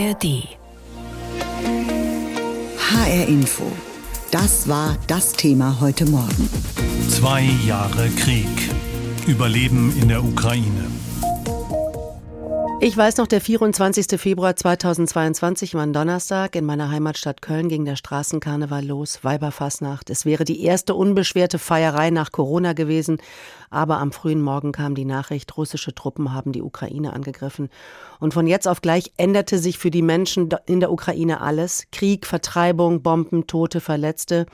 ARD. HR Info. Das war das Thema heute Morgen. Zwei Jahre Krieg. Überleben in der Ukraine. Ich weiß noch, der 24. Februar 2022 war ein Donnerstag. In meiner Heimatstadt Köln ging der Straßenkarneval los, Weiberfassnacht. Es wäre die erste unbeschwerte Feierei nach Corona gewesen. Aber am frühen Morgen kam die Nachricht, russische Truppen haben die Ukraine angegriffen. Und von jetzt auf gleich änderte sich für die Menschen in der Ukraine alles. Krieg, Vertreibung, Bomben, Tote, Verletzte.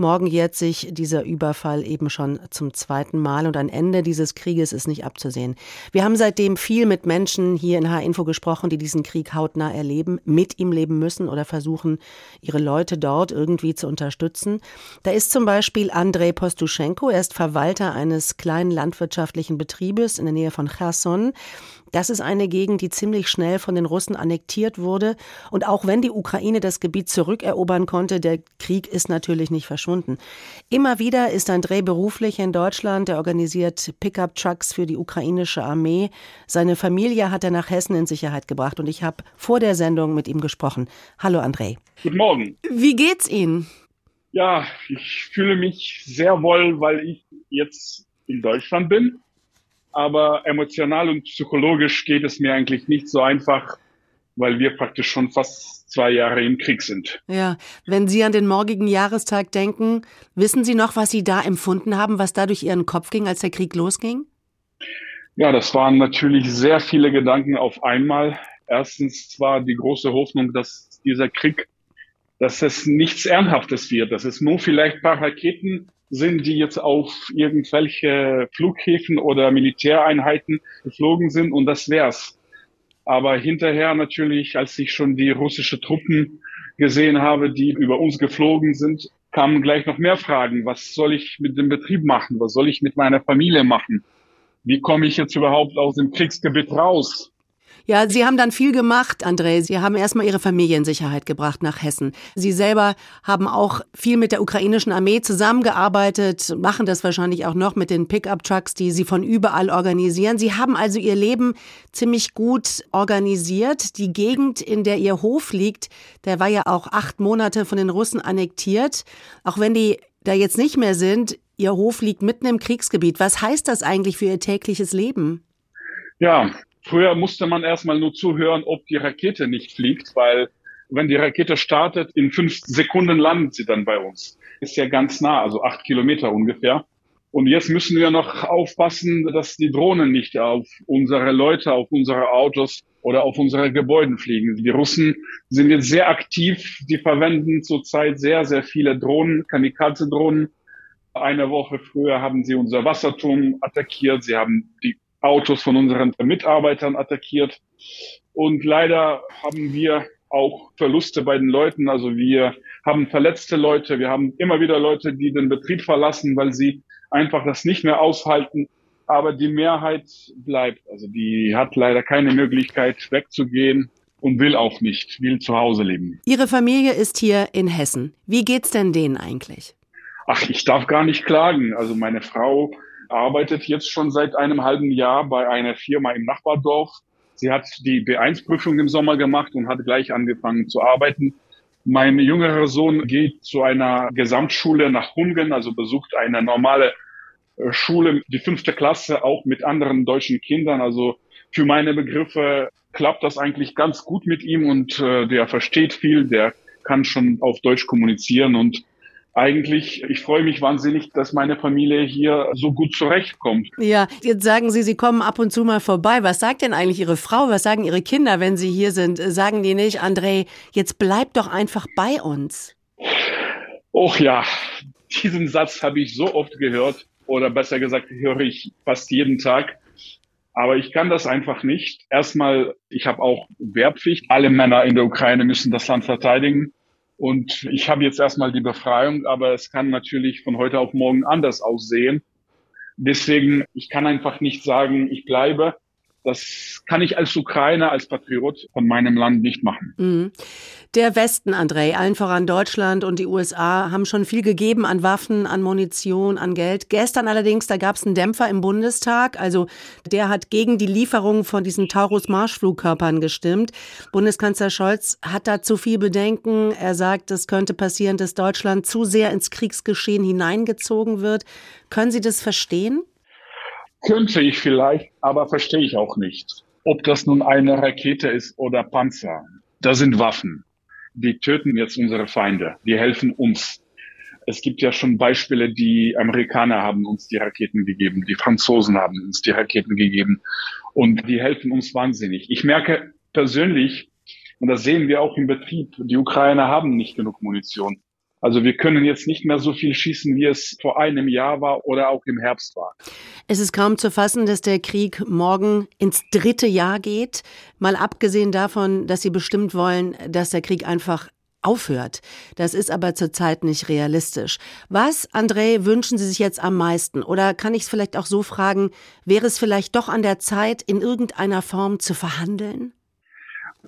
Morgen jährt sich dieser Überfall eben schon zum zweiten Mal und ein Ende dieses Krieges ist nicht abzusehen. Wir haben seitdem viel mit Menschen hier in H-Info gesprochen, die diesen Krieg hautnah erleben, mit ihm leben müssen oder versuchen, ihre Leute dort irgendwie zu unterstützen. Da ist zum Beispiel Andrei Postuschenko. Er ist Verwalter eines kleinen landwirtschaftlichen Betriebes in der Nähe von Cherson. Das ist eine Gegend, die ziemlich schnell von den Russen annektiert wurde. Und auch wenn die Ukraine das Gebiet zurückerobern konnte, der Krieg ist natürlich nicht verschwunden. Immer wieder ist André beruflich in Deutschland. Er organisiert Pickup-Trucks für die ukrainische Armee. Seine Familie hat er nach Hessen in Sicherheit gebracht. Und ich habe vor der Sendung mit ihm gesprochen. Hallo André. Guten Morgen. Wie geht's Ihnen? Ja, ich fühle mich sehr wohl, weil ich jetzt in Deutschland bin aber emotional und psychologisch geht es mir eigentlich nicht so einfach, weil wir praktisch schon fast zwei Jahre im Krieg sind. Ja, wenn Sie an den morgigen Jahrestag denken, wissen Sie noch, was Sie da empfunden haben, was da durch Ihren Kopf ging, als der Krieg losging? Ja, das waren natürlich sehr viele Gedanken auf einmal. Erstens war die große Hoffnung, dass dieser Krieg, dass es nichts Ernsthaftes wird, dass es nur vielleicht ein paar Raketen sind, die jetzt auf irgendwelche Flughäfen oder Militäreinheiten geflogen sind und das wär's. Aber hinterher natürlich, als ich schon die russische Truppen gesehen habe, die über uns geflogen sind, kamen gleich noch mehr Fragen. Was soll ich mit dem Betrieb machen? Was soll ich mit meiner Familie machen? Wie komme ich jetzt überhaupt aus dem Kriegsgebiet raus? Ja, Sie haben dann viel gemacht, André. Sie haben erstmal Ihre Familie in Sicherheit gebracht nach Hessen. Sie selber haben auch viel mit der ukrainischen Armee zusammengearbeitet, machen das wahrscheinlich auch noch mit den Pickup-Trucks, die Sie von überall organisieren. Sie haben also Ihr Leben ziemlich gut organisiert. Die Gegend, in der Ihr Hof liegt, der war ja auch acht Monate von den Russen annektiert. Auch wenn die da jetzt nicht mehr sind, Ihr Hof liegt mitten im Kriegsgebiet. Was heißt das eigentlich für Ihr tägliches Leben? Ja, Früher musste man erstmal nur zuhören, ob die Rakete nicht fliegt, weil wenn die Rakete startet, in fünf Sekunden landet sie dann bei uns. Ist ja ganz nah, also acht Kilometer ungefähr. Und jetzt müssen wir noch aufpassen, dass die Drohnen nicht auf unsere Leute, auf unsere Autos oder auf unsere Gebäude fliegen. Die Russen sind jetzt sehr aktiv. Die verwenden zurzeit sehr, sehr viele Drohnen, Kamikaze-Drohnen. Eine Woche früher haben sie unser Wasserturm attackiert. Sie haben die Autos von unseren Mitarbeitern attackiert. Und leider haben wir auch Verluste bei den Leuten. Also wir haben verletzte Leute, wir haben immer wieder Leute, die den Betrieb verlassen, weil sie einfach das nicht mehr aushalten. Aber die Mehrheit bleibt. Also die hat leider keine Möglichkeit wegzugehen und will auch nicht, will zu Hause leben. Ihre Familie ist hier in Hessen. Wie geht's denn denen eigentlich? Ach, ich darf gar nicht klagen. Also meine Frau arbeitet jetzt schon seit einem halben Jahr bei einer Firma im Nachbardorf. Sie hat die B1-Prüfung im Sommer gemacht und hat gleich angefangen zu arbeiten. Mein jüngerer Sohn geht zu einer Gesamtschule nach Hungen, also besucht eine normale äh, Schule, die fünfte Klasse, auch mit anderen deutschen Kindern. Also für meine Begriffe klappt das eigentlich ganz gut mit ihm und äh, der versteht viel, der kann schon auf Deutsch kommunizieren und eigentlich, ich freue mich wahnsinnig, dass meine Familie hier so gut zurechtkommt. Ja, jetzt sagen Sie, Sie kommen ab und zu mal vorbei. Was sagt denn eigentlich Ihre Frau? Was sagen Ihre Kinder, wenn Sie hier sind? Sagen die nicht, André, jetzt bleib doch einfach bei uns? Och ja, diesen Satz habe ich so oft gehört oder besser gesagt höre ich fast jeden Tag. Aber ich kann das einfach nicht. Erstmal, ich habe auch Wehrpflicht. Alle Männer in der Ukraine müssen das Land verteidigen. Und ich habe jetzt erstmal die Befreiung, aber es kann natürlich von heute auf morgen anders aussehen. Deswegen, ich kann einfach nicht sagen, ich bleibe. Das kann ich als Ukrainer, als Patriot von meinem Land nicht machen. Mhm. Der Westen, Andrei, allen voran Deutschland und die USA, haben schon viel gegeben an Waffen, an Munition, an Geld. Gestern allerdings, da gab es einen Dämpfer im Bundestag. Also der hat gegen die Lieferung von diesen Taurus-Marschflugkörpern gestimmt. Bundeskanzler Scholz hat da zu viel Bedenken. Er sagt, es könnte passieren, dass Deutschland zu sehr ins Kriegsgeschehen hineingezogen wird. Können Sie das verstehen? Könnte ich vielleicht, aber verstehe ich auch nicht. Ob das nun eine Rakete ist oder Panzer, das sind Waffen. Die töten jetzt unsere Feinde, die helfen uns. Es gibt ja schon Beispiele, die Amerikaner haben uns die Raketen gegeben, die Franzosen haben uns die Raketen gegeben und die helfen uns wahnsinnig. Ich merke persönlich, und das sehen wir auch im Betrieb, die Ukrainer haben nicht genug Munition. Also wir können jetzt nicht mehr so viel schießen, wie es vor einem Jahr war oder auch im Herbst war. Es ist kaum zu fassen, dass der Krieg morgen ins dritte Jahr geht. Mal abgesehen davon, dass Sie bestimmt wollen, dass der Krieg einfach aufhört. Das ist aber zurzeit nicht realistisch. Was, André, wünschen Sie sich jetzt am meisten? Oder kann ich es vielleicht auch so fragen, wäre es vielleicht doch an der Zeit, in irgendeiner Form zu verhandeln?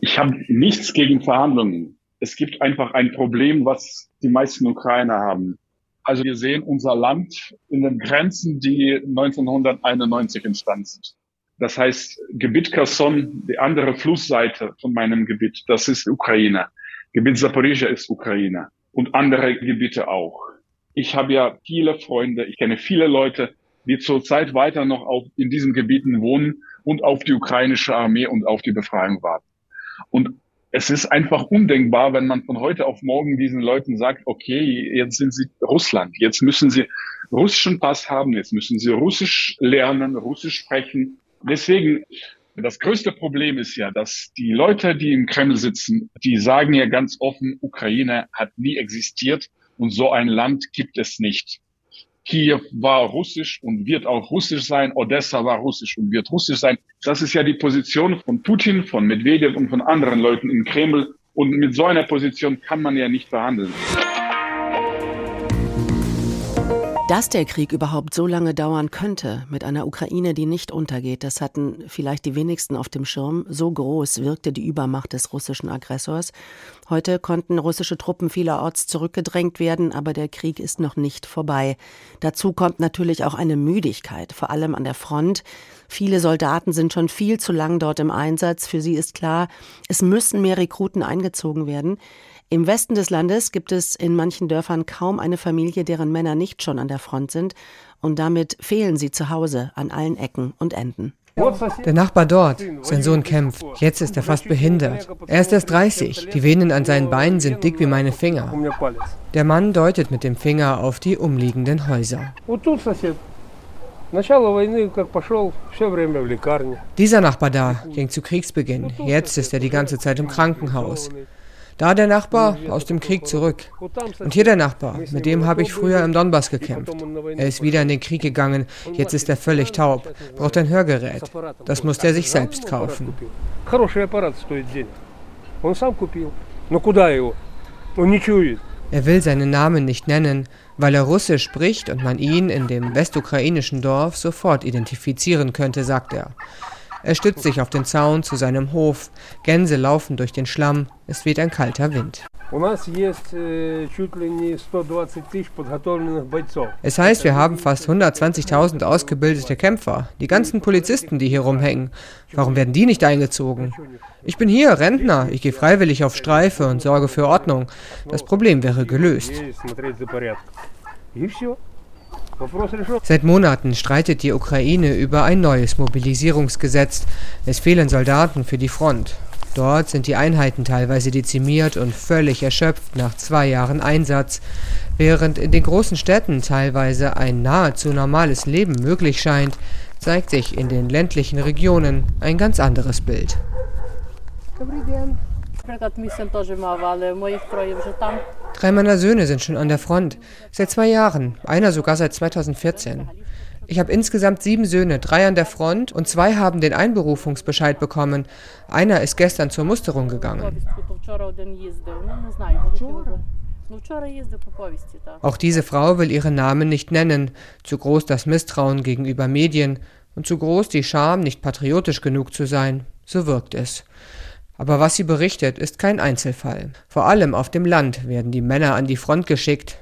Ich habe nichts gegen Verhandlungen es gibt einfach ein Problem, was die meisten Ukrainer haben. Also wir sehen unser Land in den Grenzen, die 1991 entstanden sind. Das heißt, Gebiet Kherson, die andere Flussseite von meinem Gebiet, das ist Ukraine. Gebiet Zaporizhia ist Ukraine und andere Gebiete auch. Ich habe ja viele Freunde, ich kenne viele Leute, die zurzeit weiter noch auf, in diesen Gebieten wohnen und auf die ukrainische Armee und auf die Befreiung warten. Und es ist einfach undenkbar, wenn man von heute auf morgen diesen Leuten sagt, okay, jetzt sind sie Russland, jetzt müssen sie russischen Pass haben, jetzt müssen sie Russisch lernen, Russisch sprechen. Deswegen, das größte Problem ist ja, dass die Leute, die im Kreml sitzen, die sagen ja ganz offen, Ukraine hat nie existiert und so ein Land gibt es nicht. Kiew war russisch und wird auch russisch sein, Odessa war russisch und wird russisch sein. Das ist ja die Position von Putin, von Medvedev und von anderen Leuten im Kreml. Und mit so einer Position kann man ja nicht verhandeln. Dass der Krieg überhaupt so lange dauern könnte, mit einer Ukraine, die nicht untergeht, das hatten vielleicht die wenigsten auf dem Schirm. So groß wirkte die Übermacht des russischen Aggressors. Heute konnten russische Truppen vielerorts zurückgedrängt werden, aber der Krieg ist noch nicht vorbei. Dazu kommt natürlich auch eine Müdigkeit, vor allem an der Front. Viele Soldaten sind schon viel zu lang dort im Einsatz. Für sie ist klar, es müssen mehr Rekruten eingezogen werden. Im Westen des Landes gibt es in manchen Dörfern kaum eine Familie, deren Männer nicht schon an der Front sind, und damit fehlen sie zu Hause an allen Ecken und Enden. Der Nachbar dort, sein Sohn kämpft. Jetzt ist er fast behindert. Er ist erst 30. Die Venen an seinen Beinen sind dick wie meine Finger. Der Mann deutet mit dem Finger auf die umliegenden Häuser. Dieser Nachbar da ging zu Kriegsbeginn. Jetzt ist er die ganze Zeit im Krankenhaus. Da der Nachbar aus dem Krieg zurück. Und hier der Nachbar, mit dem habe ich früher im Donbass gekämpft. Er ist wieder in den Krieg gegangen, jetzt ist er völlig taub, braucht ein Hörgerät. Das muss er sich selbst kaufen. Er will seinen Namen nicht nennen, weil er Russisch spricht und man ihn in dem westukrainischen Dorf sofort identifizieren könnte, sagt er. Er stützt sich auf den Zaun zu seinem Hof. Gänse laufen durch den Schlamm. Es weht ein kalter Wind. Es heißt, wir haben fast 120.000 ausgebildete Kämpfer. Die ganzen Polizisten, die hier rumhängen. Warum werden die nicht eingezogen? Ich bin hier, Rentner. Ich gehe freiwillig auf Streife und sorge für Ordnung. Das Problem wäre gelöst. Seit Monaten streitet die Ukraine über ein neues Mobilisierungsgesetz. Es fehlen Soldaten für die Front. Dort sind die Einheiten teilweise dezimiert und völlig erschöpft nach zwei Jahren Einsatz, während in den großen Städten teilweise ein nahezu normales Leben möglich scheint, zeigt sich in den ländlichen Regionen ein ganz anderes Bild. Drei meiner Söhne sind schon an der Front. Seit zwei Jahren. Einer sogar seit 2014. Ich habe insgesamt sieben Söhne, drei an der Front und zwei haben den Einberufungsbescheid bekommen. Einer ist gestern zur Musterung gegangen. Auch diese Frau will ihren Namen nicht nennen. Zu groß das Misstrauen gegenüber Medien. und zu groß die Scham, nicht patriotisch genug zu sein. So wirkt es. Aber was sie berichtet, ist kein Einzelfall. Vor allem auf dem Land werden die Männer an die Front geschickt.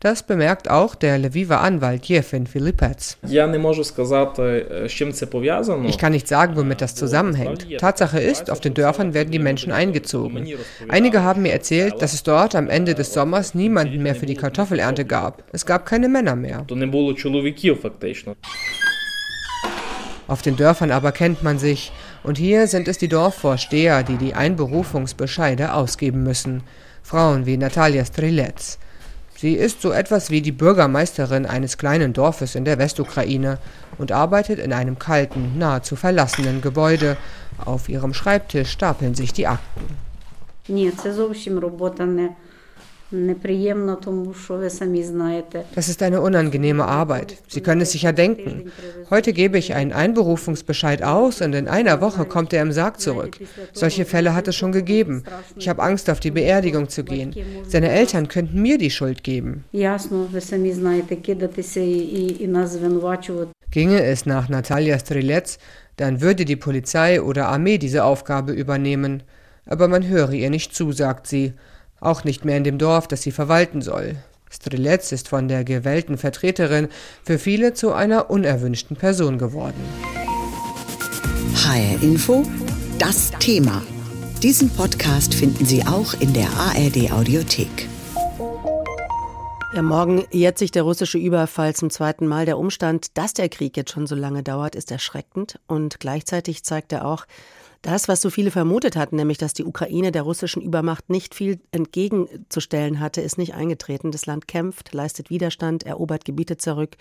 Das bemerkt auch der Lviver Anwalt Jefin Filipets. Ich kann nicht sagen, womit das zusammenhängt. Tatsache ist, auf den Dörfern werden die Menschen eingezogen. Einige haben mir erzählt, dass es dort am Ende des Sommers niemanden mehr für die Kartoffelernte gab. Es gab keine Männer mehr. Auf den Dörfern aber kennt man sich, und hier sind es die Dorfvorsteher, die die Einberufungsbescheide ausgeben müssen. Frauen wie Natalia Strilets. Sie ist so etwas wie die Bürgermeisterin eines kleinen Dorfes in der Westukraine und arbeitet in einem kalten, nahezu verlassenen Gebäude. Auf ihrem Schreibtisch stapeln sich die Akten. Ні, це зовсім робота не das ist eine unangenehme Arbeit. Sie können es sich ja denken. Heute gebe ich einen Einberufungsbescheid aus und in einer Woche kommt er im Sarg zurück. Solche Fälle hat es schon gegeben. Ich habe Angst, auf die Beerdigung zu gehen. Seine Eltern könnten mir die Schuld geben. Ginge es nach Natalia Strelets, dann würde die Polizei oder Armee diese Aufgabe übernehmen. Aber man höre ihr nicht zu, sagt sie auch nicht mehr in dem Dorf, das sie verwalten soll. Strelitz ist von der gewählten Vertreterin für viele zu einer unerwünschten Person geworden. HR Info, das Thema. Diesen Podcast finden Sie auch in der ARD Audiothek. Ja, morgen jährt sich der russische Überfall zum zweiten Mal. Der Umstand, dass der Krieg jetzt schon so lange dauert, ist erschreckend und gleichzeitig zeigt er auch, das, was so viele vermutet hatten, nämlich dass die Ukraine der russischen Übermacht nicht viel entgegenzustellen hatte, ist nicht eingetreten. Das Land kämpft, leistet Widerstand, erobert Gebiete zurück,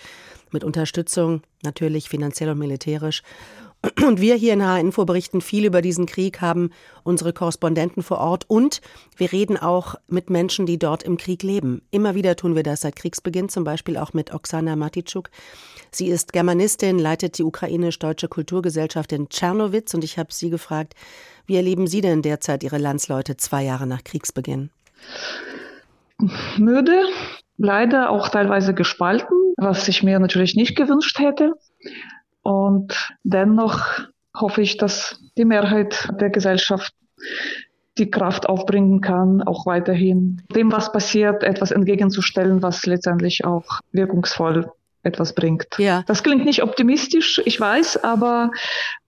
mit Unterstützung natürlich finanziell und militärisch. Und wir hier in H-Info berichten viel über diesen Krieg, haben unsere Korrespondenten vor Ort und wir reden auch mit Menschen, die dort im Krieg leben. Immer wieder tun wir das seit Kriegsbeginn, zum Beispiel auch mit Oksana Matitschuk. Sie ist Germanistin, leitet die ukrainisch-deutsche Kulturgesellschaft in Tschernowitz und ich habe sie gefragt, wie erleben Sie denn derzeit Ihre Landsleute zwei Jahre nach Kriegsbeginn? Müde, leider auch teilweise gespalten, was ich mir natürlich nicht gewünscht hätte. Und dennoch hoffe ich, dass die Mehrheit der Gesellschaft die Kraft aufbringen kann, auch weiterhin dem, was passiert, etwas entgegenzustellen, was letztendlich auch wirkungsvoll etwas bringt. Ja. Das klingt nicht optimistisch, ich weiß, aber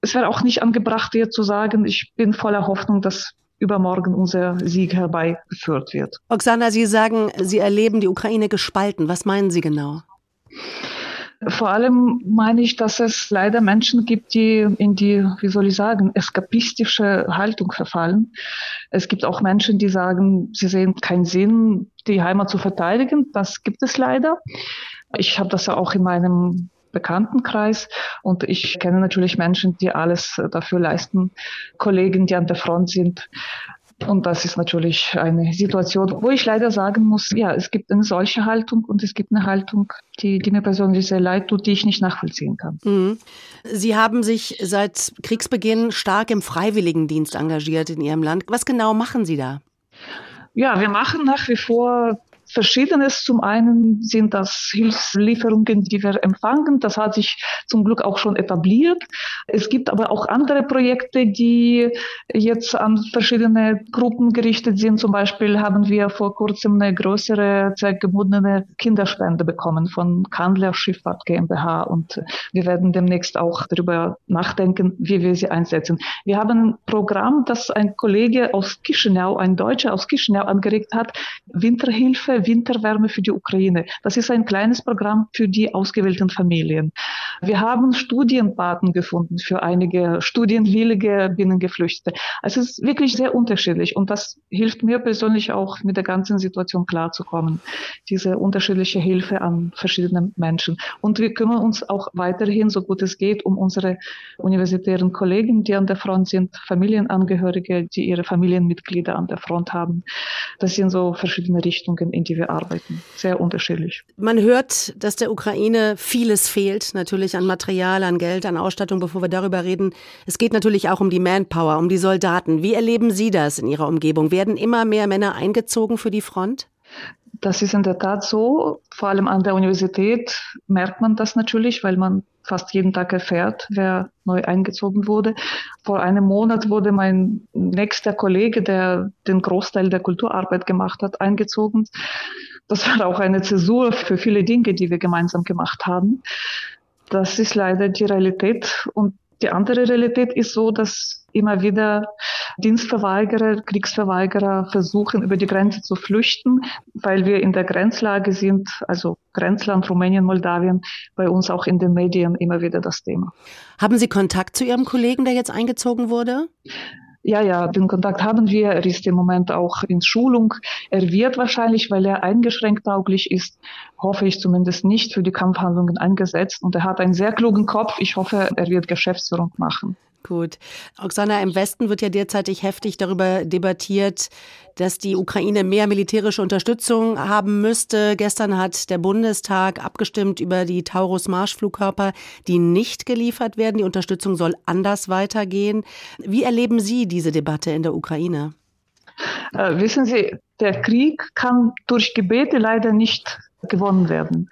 es wäre auch nicht angebracht, dir zu sagen, ich bin voller Hoffnung, dass übermorgen unser Sieg herbeigeführt wird. Oksana, Sie sagen, Sie erleben die Ukraine gespalten. Was meinen Sie genau? Vor allem meine ich, dass es leider Menschen gibt, die in die, wie soll ich sagen, eskapistische Haltung verfallen. Es gibt auch Menschen, die sagen, sie sehen keinen Sinn, die Heimat zu verteidigen. Das gibt es leider. Ich habe das ja auch in meinem Bekanntenkreis und ich kenne natürlich Menschen, die alles dafür leisten, Kollegen, die an der Front sind. Und das ist natürlich eine Situation, wo ich leider sagen muss, ja, es gibt eine solche Haltung und es gibt eine Haltung, die, die mir persönlich sehr leid tut, die ich nicht nachvollziehen kann. Mhm. Sie haben sich seit Kriegsbeginn stark im Freiwilligendienst engagiert in Ihrem Land. Was genau machen Sie da? Ja, wir machen nach wie vor Verschiedenes. Zum einen sind das Hilfslieferungen, die wir empfangen. Das hat sich zum Glück auch schon etabliert. Es gibt aber auch andere Projekte, die jetzt an verschiedene Gruppen gerichtet sind. Zum Beispiel haben wir vor kurzem eine größere zweckgebundene Kinderspende bekommen von Kandler Schifffahrt GmbH und wir werden demnächst auch darüber nachdenken, wie wir sie einsetzen. Wir haben ein Programm, das ein Kollege aus Chisinau, ein Deutscher aus Chisinau angeregt hat, Winterhilfe Winterwärme für die Ukraine. Das ist ein kleines Programm für die ausgewählten Familien. Wir haben Studienpaten gefunden für einige studienwillige Binnengeflüchtete. Es ist wirklich sehr unterschiedlich und das hilft mir persönlich auch, mit der ganzen Situation klarzukommen. Diese unterschiedliche Hilfe an verschiedene Menschen. Und wir kümmern uns auch weiterhin, so gut es geht, um unsere universitären Kollegen, die an der Front sind, Familienangehörige, die ihre Familienmitglieder an der Front haben. Das sind so verschiedene Richtungen, in die die wir arbeiten. Sehr unterschiedlich. Man hört, dass der Ukraine vieles fehlt, natürlich an Material, an Geld, an Ausstattung, bevor wir darüber reden. Es geht natürlich auch um die Manpower, um die Soldaten. Wie erleben Sie das in Ihrer Umgebung? Werden immer mehr Männer eingezogen für die Front? Das ist in der Tat so. Vor allem an der Universität merkt man das natürlich, weil man fast jeden Tag erfährt, wer neu eingezogen wurde. Vor einem Monat wurde mein nächster Kollege, der den Großteil der Kulturarbeit gemacht hat, eingezogen. Das war auch eine Zäsur für viele Dinge, die wir gemeinsam gemacht haben. Das ist leider die Realität. Und die andere Realität ist so, dass immer wieder Dienstverweigerer, Kriegsverweigerer versuchen, über die Grenze zu flüchten, weil wir in der Grenzlage sind, also Grenzland Rumänien, Moldawien, bei uns auch in den Medien immer wieder das Thema. Haben Sie Kontakt zu Ihrem Kollegen, der jetzt eingezogen wurde? Ja, ja, den Kontakt haben wir. Er ist im Moment auch in Schulung. Er wird wahrscheinlich, weil er eingeschränkt tauglich ist, hoffe ich zumindest nicht für die Kampfhandlungen eingesetzt. Und er hat einen sehr klugen Kopf. Ich hoffe, er wird Geschäftsführung machen. Gut. Oksana, im Westen wird ja derzeitig heftig darüber debattiert, dass die Ukraine mehr militärische Unterstützung haben müsste. Gestern hat der Bundestag abgestimmt über die Taurus-Marschflugkörper, die nicht geliefert werden. Die Unterstützung soll anders weitergehen. Wie erleben Sie diese Debatte in der Ukraine? Äh, wissen Sie, der Krieg kann durch Gebete leider nicht gewonnen werden.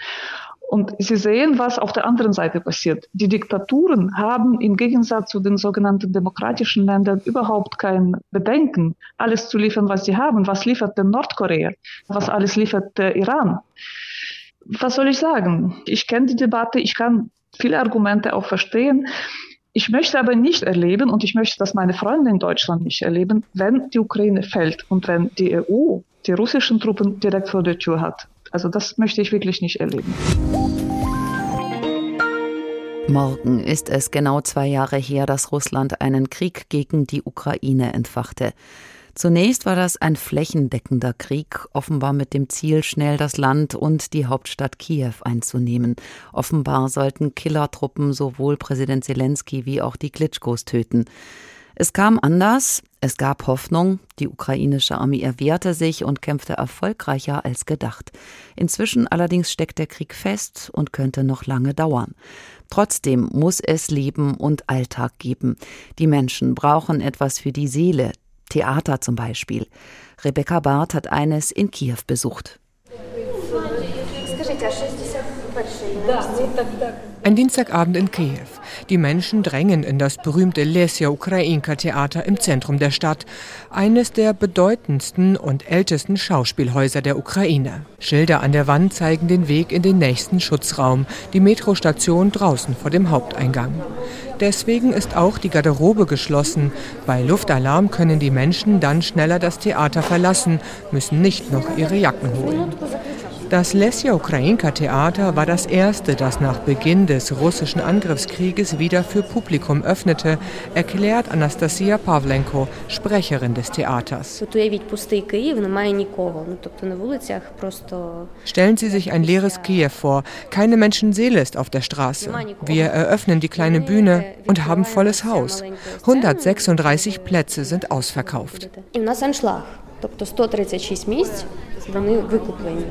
Und Sie sehen, was auf der anderen Seite passiert. Die Diktaturen haben im Gegensatz zu den sogenannten demokratischen Ländern überhaupt kein Bedenken, alles zu liefern, was sie haben. Was liefert denn Nordkorea? Was alles liefert der Iran? Was soll ich sagen? Ich kenne die Debatte, ich kann viele Argumente auch verstehen. Ich möchte aber nicht erleben, und ich möchte, dass meine Freunde in Deutschland nicht erleben, wenn die Ukraine fällt und wenn die EU die russischen Truppen direkt vor der Tür hat. Also das möchte ich wirklich nicht erleben. Morgen ist es genau zwei Jahre her, dass Russland einen Krieg gegen die Ukraine entfachte. Zunächst war das ein flächendeckender Krieg, offenbar mit dem Ziel, schnell das Land und die Hauptstadt Kiew einzunehmen. Offenbar sollten Killertruppen sowohl Präsident Zelensky wie auch die Klitschkos töten. Es kam anders, es gab Hoffnung, die ukrainische Armee erwehrte sich und kämpfte erfolgreicher als gedacht. Inzwischen allerdings steckt der Krieg fest und könnte noch lange dauern. Trotzdem muss es Leben und Alltag geben. Die Menschen brauchen etwas für die Seele, Theater zum Beispiel. Rebecca Barth hat eines in Kiew besucht. Ein Dienstagabend in Kiew. Die Menschen drängen in das berühmte Lesia Ukrainka Theater im Zentrum der Stadt, eines der bedeutendsten und ältesten Schauspielhäuser der Ukraine. Schilder an der Wand zeigen den Weg in den nächsten Schutzraum, die Metrostation draußen vor dem Haupteingang. Deswegen ist auch die Garderobe geschlossen. Bei Luftalarm können die Menschen dann schneller das Theater verlassen, müssen nicht noch ihre Jacken holen. Das Lesja Ukrainka Theater war das erste, das nach Beginn des russischen Angriffskrieges wieder für Publikum öffnete, erklärt Anastasia Pavlenko, Sprecherin des Theaters. Stellen Sie sich ein leeres Kiew vor. Keine Menschenseele ist auf der Straße. Wir eröffnen die kleine Bühne und haben volles Haus. 136 Plätze sind ausverkauft. Тобто 136 місць вони викуплені.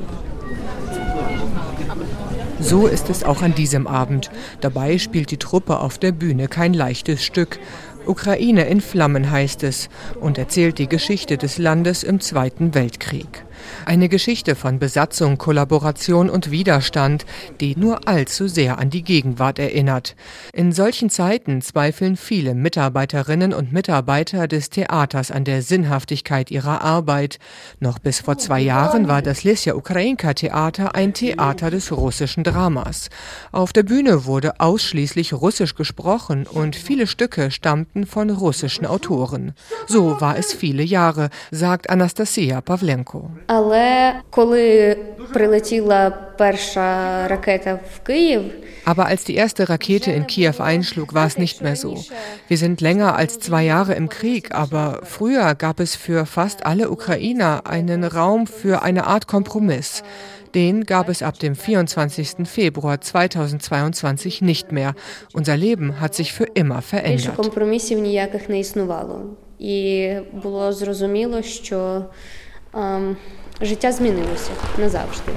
So ist es auch an diesem Abend. Dabei spielt die Truppe auf der Bühne kein leichtes Stück. Ukraine in Flammen heißt es und erzählt die Geschichte des Landes im Zweiten Weltkrieg. Eine Geschichte von Besatzung, Kollaboration und Widerstand, die nur allzu sehr an die Gegenwart erinnert. In solchen Zeiten zweifeln viele Mitarbeiterinnen und Mitarbeiter des Theaters an der Sinnhaftigkeit ihrer Arbeit. Noch bis vor zwei Jahren war das Lesja Ukrainka Theater ein Theater des russischen Dramas. Auf der Bühne wurde ausschließlich Russisch gesprochen und viele Stücke stammten von russischen Autoren. So war es viele Jahre, sagt Anastasia Pavlenko. Але коли прилетіла перша ракета в Київ, aber als die erste Rakete in Kiew einschlug, war es nicht mehr so. Wir sind länger als zwei Jahre im Krieg, aber früher gab es für fast alle Ukrainer einen Raum für eine Art Kompromiss. Den gab es ab dem 24. Februar 2022 nicht mehr. Unser Leben hat sich für immer verändert. І було зрозуміло, що життя змінилося назавжди.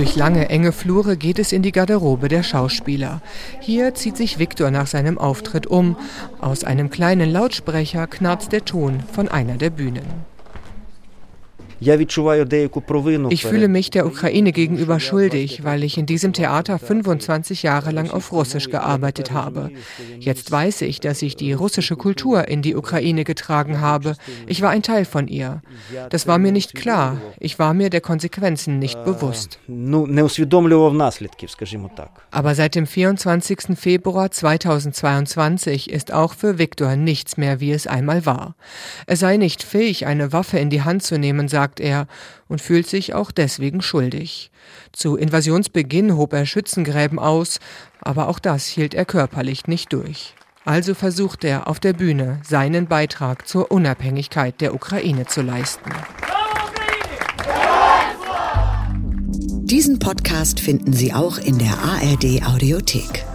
Durch lange, enge Flure geht es in die Garderobe der Schauspieler. Hier zieht sich Viktor nach seinem Auftritt um. Aus einem kleinen Lautsprecher knarzt der Ton von einer der Bühnen. Ich fühle mich der Ukraine gegenüber schuldig, weil ich in diesem Theater 25 Jahre lang auf Russisch gearbeitet habe. Jetzt weiß ich, dass ich die russische Kultur in die Ukraine getragen habe. Ich war ein Teil von ihr. Das war mir nicht klar. Ich war mir der Konsequenzen nicht bewusst. Aber seit dem 24. Februar 2022 ist auch für Viktor nichts mehr, wie es einmal war. Er sei nicht fähig, eine Waffe in die Hand zu nehmen, sagt er, und fühlt sich auch deswegen schuldig. Zu Invasionsbeginn hob er Schützengräben aus, aber auch das hielt er körperlich nicht durch. Also versucht er auf der Bühne seinen Beitrag zur Unabhängigkeit der Ukraine zu leisten. Diesen Podcast finden Sie auch in der ARD Audiothek.